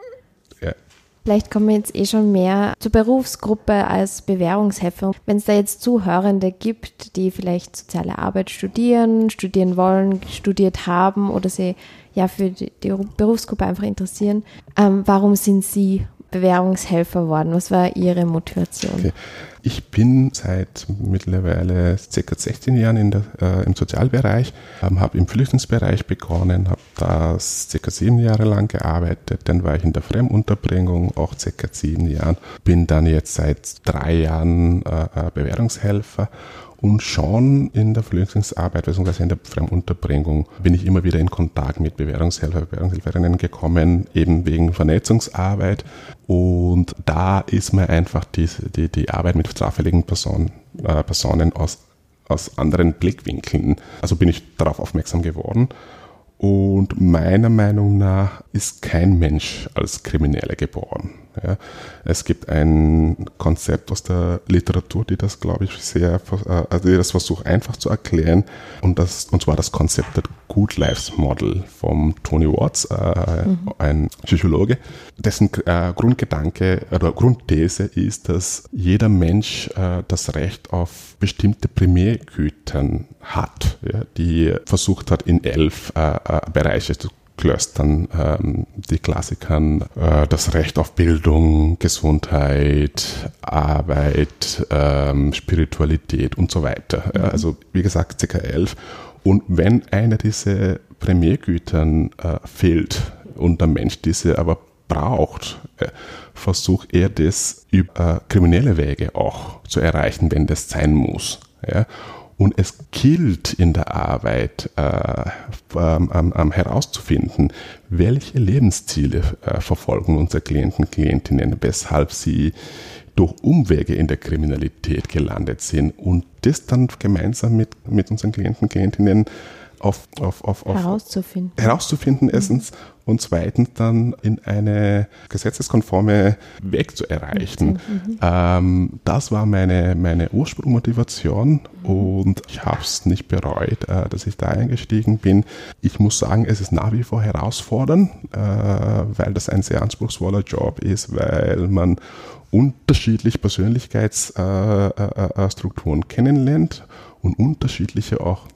Vielleicht kommen wir jetzt eh schon mehr zur Berufsgruppe als Bewährungshelfer. Wenn es da jetzt Zuhörende gibt, die vielleicht soziale Arbeit studieren, studieren wollen, studiert haben oder sie ja für die, Berufsgruppe einfach interessieren, ähm, warum sind Sie Bewährungshelfer worden? Was war Ihre Motivation? Okay. Ich bin seit mittlerweile circa 16 Jahren der, äh, im Sozialbereich, ähm, habe im Flüchtlingsbereich begonnen, habe das circa sieben Jahre lang gearbeitet, dann war ich in der Fremdunterbringung auch circa sieben Jahren, bin dann jetzt seit drei Jahren äh, äh Bewährungshelfer und schon in der Flüchtlingsarbeit bzw. in der Fremdunterbringung bin ich immer wieder in Kontakt mit Bewährungshelfer, Bewährungshelferinnen gekommen, eben wegen Vernetzungsarbeit. Und da ist mir einfach die, die, die Arbeit mit straffälligen Personen, äh, Personen aus, aus anderen Blickwinkeln, also bin ich darauf aufmerksam geworden. Und meiner Meinung nach ist kein Mensch als Krimineller geboren. Ja. Es gibt ein Konzept aus der Literatur, die das, glaube ich, sehr, äh, also die das versucht einfach zu erklären. Und, das, und zwar das Konzept der Good Lives Model vom Tony Watts, äh, mhm. ein Psychologe, dessen äh, Grundgedanke oder Grundthese ist, dass jeder Mensch äh, das Recht auf bestimmte Primärgütern hat, ja, die versucht hat, in elf äh, äh, Bereiche zu Clustern, ähm, die Klassikern, äh, das Recht auf Bildung, Gesundheit, Arbeit, ähm, Spiritualität und so weiter. Ja, also wie gesagt, ca. elf. Und wenn einer dieser Primärgütern äh, fehlt und der Mensch diese aber braucht, äh, versucht er das über äh, kriminelle Wege auch zu erreichen, wenn das sein muss. Ja? Und es gilt in der Arbeit äh, ähm, ähm, herauszufinden, welche Lebensziele äh, verfolgen unsere Klienten, Klientinnen, weshalb sie durch Umwege in der Kriminalität gelandet sind. Und das dann gemeinsam mit, mit unseren Klienten, Klientinnen auf, auf, auf, auf herauszufinden. herauszufinden mhm. erstens und zweitens dann in eine gesetzeskonforme Weg zu erreichen. Mhm. Ähm, das war meine, meine Ursprungsmotivation und ich habe es nicht bereut, äh, dass ich da eingestiegen bin. Ich muss sagen, es ist nach wie vor herausfordernd, äh, weil das ein sehr anspruchsvoller Job ist, weil man unterschiedliche Persönlichkeitsstrukturen äh, kennenlernt und unterschiedliche auch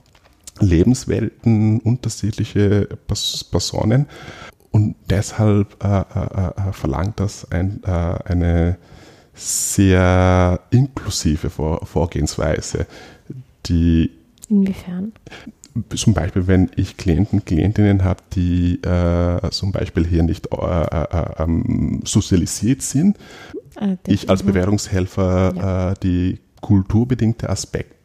Lebenswelten, unterschiedliche Personen. Und deshalb äh, äh, äh, verlangt das ein, äh, eine sehr inklusive Vor Vorgehensweise, die Inwiefern? Zum Beispiel, wenn ich Klienten, Klientinnen habe, die äh, zum Beispiel hier nicht äh, äh, ähm, sozialisiert sind, ah, ich als Bewährungshelfer ja. die kulturbedingte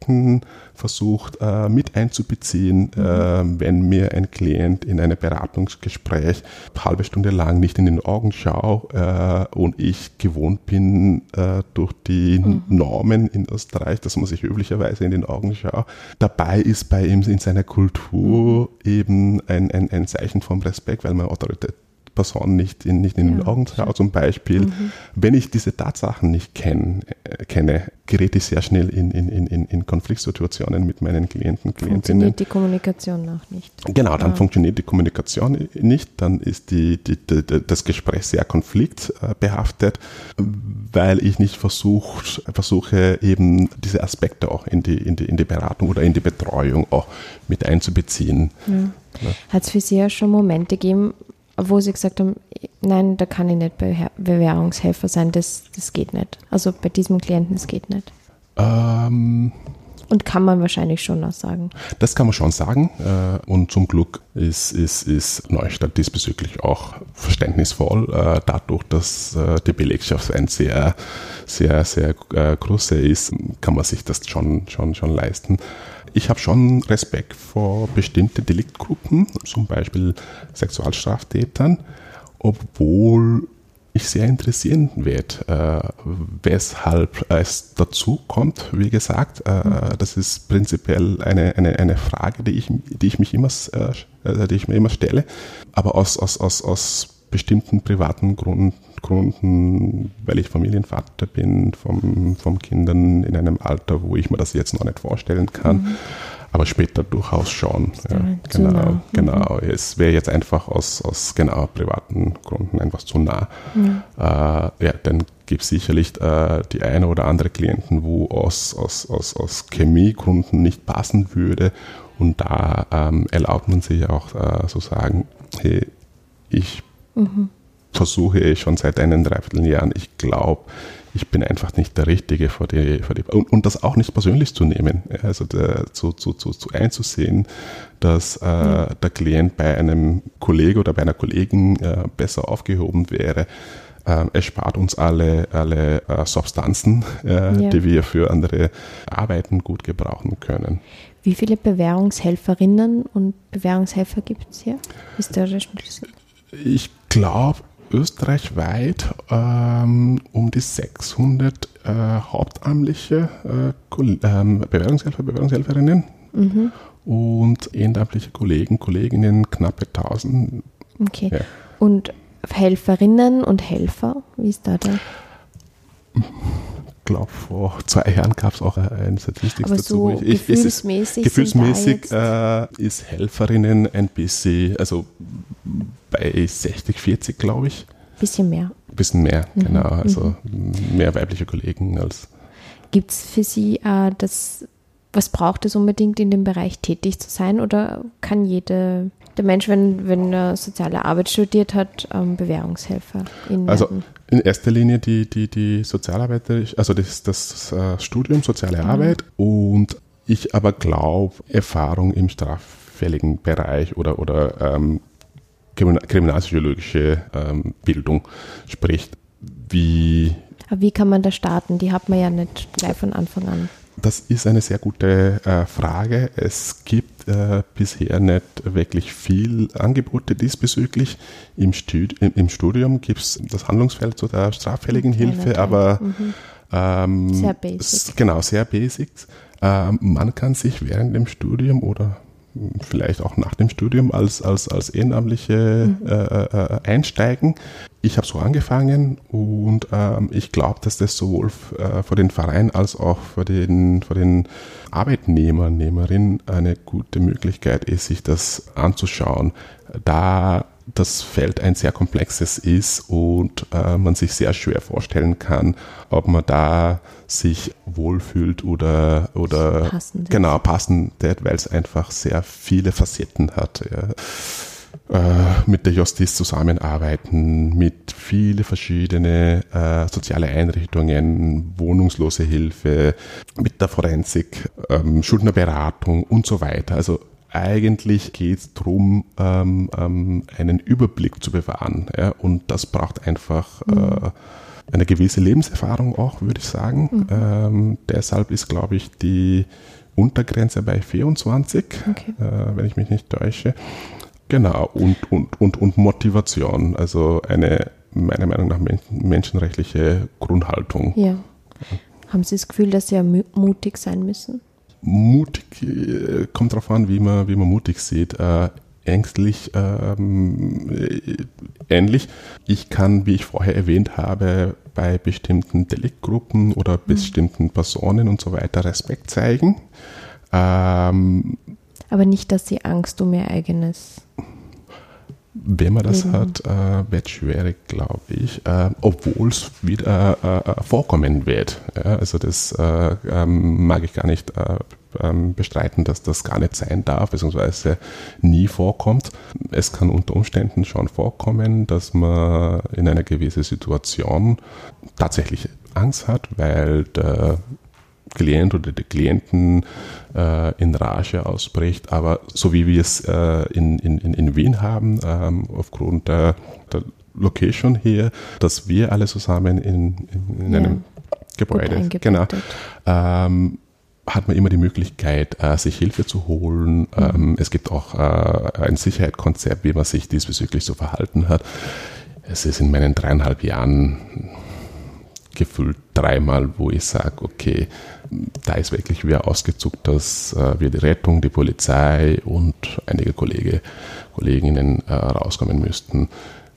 Aspekten versucht äh, mit einzubeziehen, mhm. äh, wenn mir ein Klient in einem Beratungsgespräch eine halbe Stunde lang nicht in den Augen schaue äh, und ich gewohnt bin äh, durch die mhm. Normen in Österreich, dass man sich üblicherweise in den Augen schaut. Dabei ist bei ihm in seiner Kultur mhm. eben ein, ein, ein Zeichen vom Respekt, weil man Autorität Person nicht in, nicht in ja, den Augen schaue zum Beispiel. Mhm. Wenn ich diese Tatsachen nicht kenn, äh, kenne, gerät ich sehr schnell in, in, in, in Konfliktsituationen mit meinen Klienten, Klientinnen. Funktioniert die Kommunikation noch nicht. Genau, dann ja. funktioniert die Kommunikation nicht, dann ist die, die, die, das Gespräch sehr konfliktbehaftet, weil ich nicht versucht, versuche, eben diese Aspekte auch in die, in, die, in die Beratung oder in die Betreuung auch mit einzubeziehen. Ja. Hat es für Sie ja schon Momente gegeben, wo sie gesagt haben, nein, da kann ich nicht Bewährungshelfer sein, das, das geht nicht. Also bei diesem Klienten, das geht nicht. Ähm, und kann man wahrscheinlich schon auch sagen. Das kann man schon sagen. Äh, und zum Glück ist, ist, ist Neustadt diesbezüglich auch verständnisvoll, äh, dadurch, dass äh, die Belegschaft ein sehr, sehr, sehr große ist, kann man sich das schon, schon, schon leisten ich habe schon Respekt vor bestimmten Deliktgruppen, zum Beispiel Sexualstraftätern, obwohl ich sehr interessieren werde, äh, weshalb es dazu kommt. Wie gesagt, äh, das ist prinzipiell eine, eine, eine Frage, die ich, die ich mich immer, äh, die ich mir immer stelle. Aber aus, aus, aus, aus bestimmten privaten Gründen Gründen, weil ich Familienvater bin, vom, vom Kindern in einem Alter, wo ich mir das jetzt noch nicht vorstellen kann. Mhm. Aber später durchaus schon. Ja, genau, nah. genau. Mhm. Es wäre jetzt einfach aus, aus genau privaten Gründen einfach zu nah. Mhm. Äh, ja, dann gibt es sicherlich äh, die eine oder andere Klienten, wo aus, aus, aus, aus Chemiegründen nicht passen würde. Und da ähm, erlaubt man sich auch äh, so sagen, hey, ich mhm versuche ich schon seit einem Dreivierteljahren. Ich glaube, ich bin einfach nicht der Richtige für die, für die und, und das auch nicht persönlich zu nehmen, also der, zu, zu, zu, zu einzusehen, dass äh, ja. der Klient bei einem Kollegen oder bei einer Kollegin äh, besser aufgehoben wäre. Äh, es spart uns alle, alle äh, Substanzen, äh, ja. die wir für andere Arbeiten gut gebrauchen können. Wie viele Bewährungshelferinnen und Bewährungshelfer gibt es hier? Historisch? Ich glaube, österreichweit ähm, um die 600 äh, hauptamtliche äh, ähm, Bewerbungshelfer, Bewerbungshelferinnen mhm. und ehrenamtliche Kollegen, Kolleginnen knappe 1000. Okay. Ja. Und Helferinnen und Helfer, wie ist da der? Ich glaube, vor zwei Jahren gab es auch eine Statistik Aber dazu. So ich, gefühlsmäßig, ist, gefühlsmäßig äh, ist Helferinnen ein bisschen, also bei 60, 40, glaube ich. Bisschen mehr. Bisschen mehr, mhm. genau. Also mhm. mehr weibliche Kollegen als. Gibt es für Sie äh, das, was braucht es unbedingt in dem Bereich tätig zu sein oder kann jede der Mensch, wenn, wenn er soziale Arbeit studiert hat, ähm, Bewährungshelfer in Also in erster Linie die, die, die Sozialarbeit, also das, das äh, Studium Soziale Arbeit und ich aber glaube, Erfahrung im straffälligen Bereich oder, oder ähm, kriminalpsychologische ähm, Bildung spricht, wie Aber wie kann man da starten? Die hat man ja nicht gleich von Anfang an. Das ist eine sehr gute äh, Frage. Es gibt äh, bisher nicht wirklich viel Angebote diesbezüglich. Im, Stud im, im Studium gibt es das Handlungsfeld zu der straffälligen Kleiner Hilfe, aber ähm, Sehr basic. Genau, sehr basics. Ähm, man kann sich während dem Studium oder vielleicht auch nach dem Studium als, als, als Ehrenamtliche äh, äh, einsteigen. Ich habe so angefangen und ähm, ich glaube, dass das sowohl äh, für den Verein als auch für den, für den Arbeitnehmer, Nehmerin eine gute Möglichkeit ist, sich das anzuschauen, da das Feld ein sehr komplexes ist und äh, man sich sehr schwer vorstellen kann, ob man da sich wohlfühlt oder, oder Passend genau passend, weil es einfach sehr viele Facetten hat. Ja äh, mit der Justiz zusammenarbeiten, mit viele verschiedene äh, soziale Einrichtungen, wohnungslose Hilfe, mit der Forensik, ähm, Schuldnerberatung und so weiter. Also eigentlich geht es darum, ähm, ähm, einen Überblick zu bewahren. Ja? Und das braucht einfach äh, eine gewisse Lebenserfahrung auch, würde ich sagen. Ähm, deshalb ist, glaube ich, die Untergrenze bei 24, Okay. äh, wenn ich mich nicht täusche. Genau, und, und, und, und Motivation, also eine meiner Meinung nach men menschenrechtliche Grundhaltung. Ja. Haben Sie das Gefühl, dass Sie ja mutig sein müssen? Mutig äh, kommt darauf an, wie man, wie man mutig sieht. Äh, ängstlich, ähm, äh, ähnlich. Ich kann, wie ich vorher erwähnt habe, bei bestimmten Deliktgruppen oder bestimmten Personen und so weiter Respekt zeigen. Ähm, Aber nicht, dass Sie Angst um Ihr eigenes. Wenn man das Mhm. hat, äh, wird schwierig, glaube ich, äh, obwohl es wieder äh, äh, vorkommen wird. Ja, also das äh, ähm, mag ich gar nicht äh, ähm, bestreiten, dass das gar nicht sein darf, beziehungsweise nie vorkommt. Es kann unter Umständen schon vorkommen, dass man in einer gewissen Situation tatsächlich Angst hat, weil der Klient oder die Klienten äh, in Rage ausbricht. Aber so wie wir es äh, in, in, in Wien haben, ähm, aufgrund der, der Location hier, dass wir alle zusammen in, in, in Ja, einem Gebäude, genau, ähm, hat man immer die Möglichkeit, äh, sich Hilfe zu holen. Ähm, es gibt auch äh, ein Sicherheitskonzept, wie man sich diesbezüglich so verhalten hat. Es ist in meinen dreieinhalb Jahren gefühlt dreimal, wo ich sage, okay, da ist wirklich wer ausgezuckt, dass äh, wir die Rettung, die Polizei und einige Kollege, Kolleginnen äh, rauskommen müssten.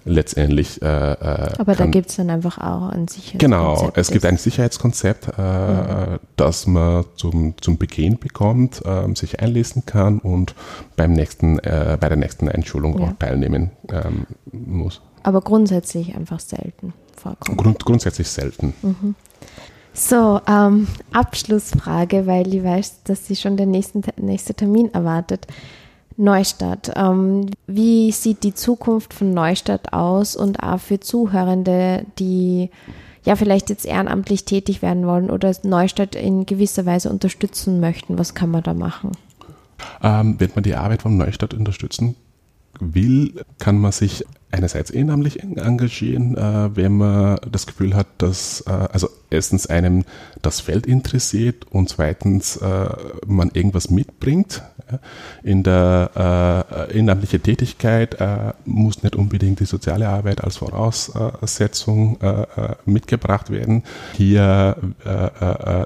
Letztendlich äh, äh, Aber da gibt es dann einfach auch ein Sicherheitskonzept. Genau, es gibt ein Sicherheitskonzept, äh, das man zum, zum Beginn bekommt, ähm, sich einlesen kann und beim nächsten, äh, bei der nächsten Einschulung Ja. auch teilnehmen ähm, muss. Aber grundsätzlich einfach selten vorkommt. Grund, grundsätzlich selten. So, ähm, Abschlussfrage, weil ich weiß, dass Sie schon den nächsten nächste Termin erwartet. Neustadt. Ähm, wie sieht die Zukunft von Neustadt aus und auch für Zuhörende, die ja vielleicht jetzt ehrenamtlich tätig werden wollen oder Neustadt in gewisser Weise unterstützen möchten? Was kann man da machen? Ähm, wenn man die Arbeit von Neustadt unterstützen will, kann man sich einerseits ehrenamtlich engagieren, äh, wenn man das Gefühl hat, dass äh, also erstens einem das Feld interessiert und zweitens äh, man irgendwas mitbringt. In der äh, ehrenamtlichen Tätigkeit äh, muss nicht unbedingt die soziale Arbeit als Voraussetzung äh, mitgebracht werden. Hier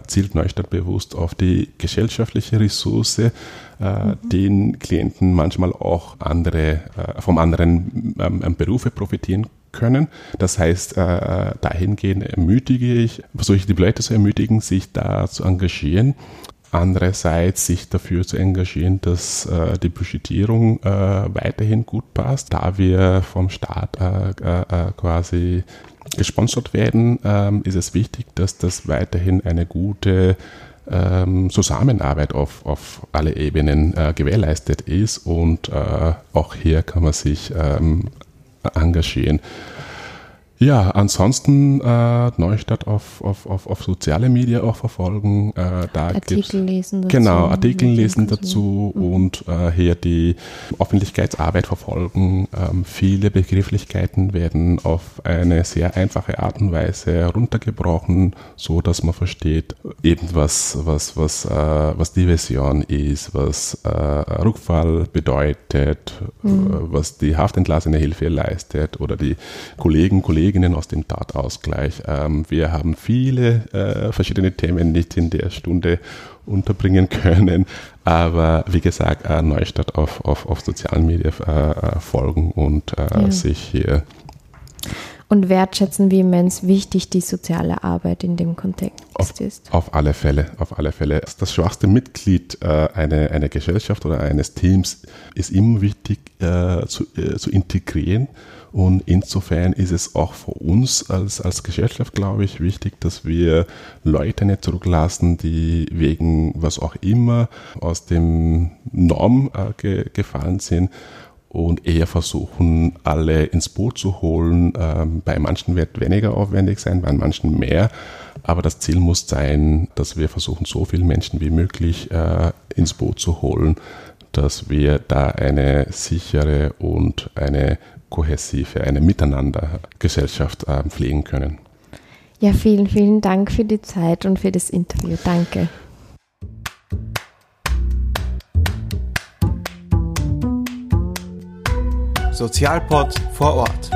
zielt Neustadt bewusst auf die gesellschaftliche Ressource, äh, den Klienten manchmal auch andere äh, vom anderen ähm, Berufe profitieren können. Das heißt, äh, dahingehend ermutige ich, versuche ich die Leute zu ermutigen, sich da zu engagieren. Andererseits sich dafür zu engagieren, dass äh, die Budgetierung äh, weiterhin gut passt, da wir vom Staat äh, äh, quasi gesponsert werden, ähm, ist es wichtig, dass das weiterhin eine gute ähm, Zusammenarbeit auf, auf alle Ebenen äh, gewährleistet ist und äh, auch hier kann man sich ähm, engagieren. Ja, ansonsten äh, Neustadt auf, auf, auf, auf soziale Medien auch verfolgen. Äh, da Artikel lesen dazu. Genau, Artikel lesen dazu mhm. und äh, hier die Öffentlichkeitsarbeit verfolgen. Ähm, viele Begrifflichkeiten werden auf eine sehr einfache Art und Weise runtergebrochen, so dass man versteht, eben was, was, was, äh, was Diversion ist, was äh, Rückfall bedeutet, mhm. Äh, was die haftentlassene Hilfe leistet oder die Kollegen, Kollegen Kolleginnen aus dem Tatausgleich. Ähm, wir haben viele äh, verschiedene Themen nicht in der Stunde unterbringen können, aber wie gesagt, äh, Neustadt auf, auf, auf sozialen Medien äh, äh folgen und äh, ja. sich hier und wertschätzen, wie immens wichtig die soziale Arbeit in dem Kontext auf, ist. Auf alle Fälle, auf alle Fälle. Das schwachste Mitglied äh, einer, einer Gesellschaft oder eines Teams ist immer wichtig äh, zu, äh, zu integrieren und insofern ist es auch für uns als, als Gesellschaft, glaube ich, wichtig, dass wir Leute nicht zurücklassen, die wegen was auch immer aus dem Norm äh, ge gefallen sind und eher versuchen, alle ins Boot zu holen. Ähm, bei manchen wird weniger aufwendig sein, bei manchen mehr. Aber das Ziel muss sein, dass wir versuchen, so viele Menschen wie möglich äh, ins Boot zu holen, dass wir da eine sichere und eine kohäsive, eine Miteinander-Gesellschaft äh, pflegen können. Ja, vielen, vielen Dank für die Zeit und für das Interview. Danke. Sozialpod vor Ort.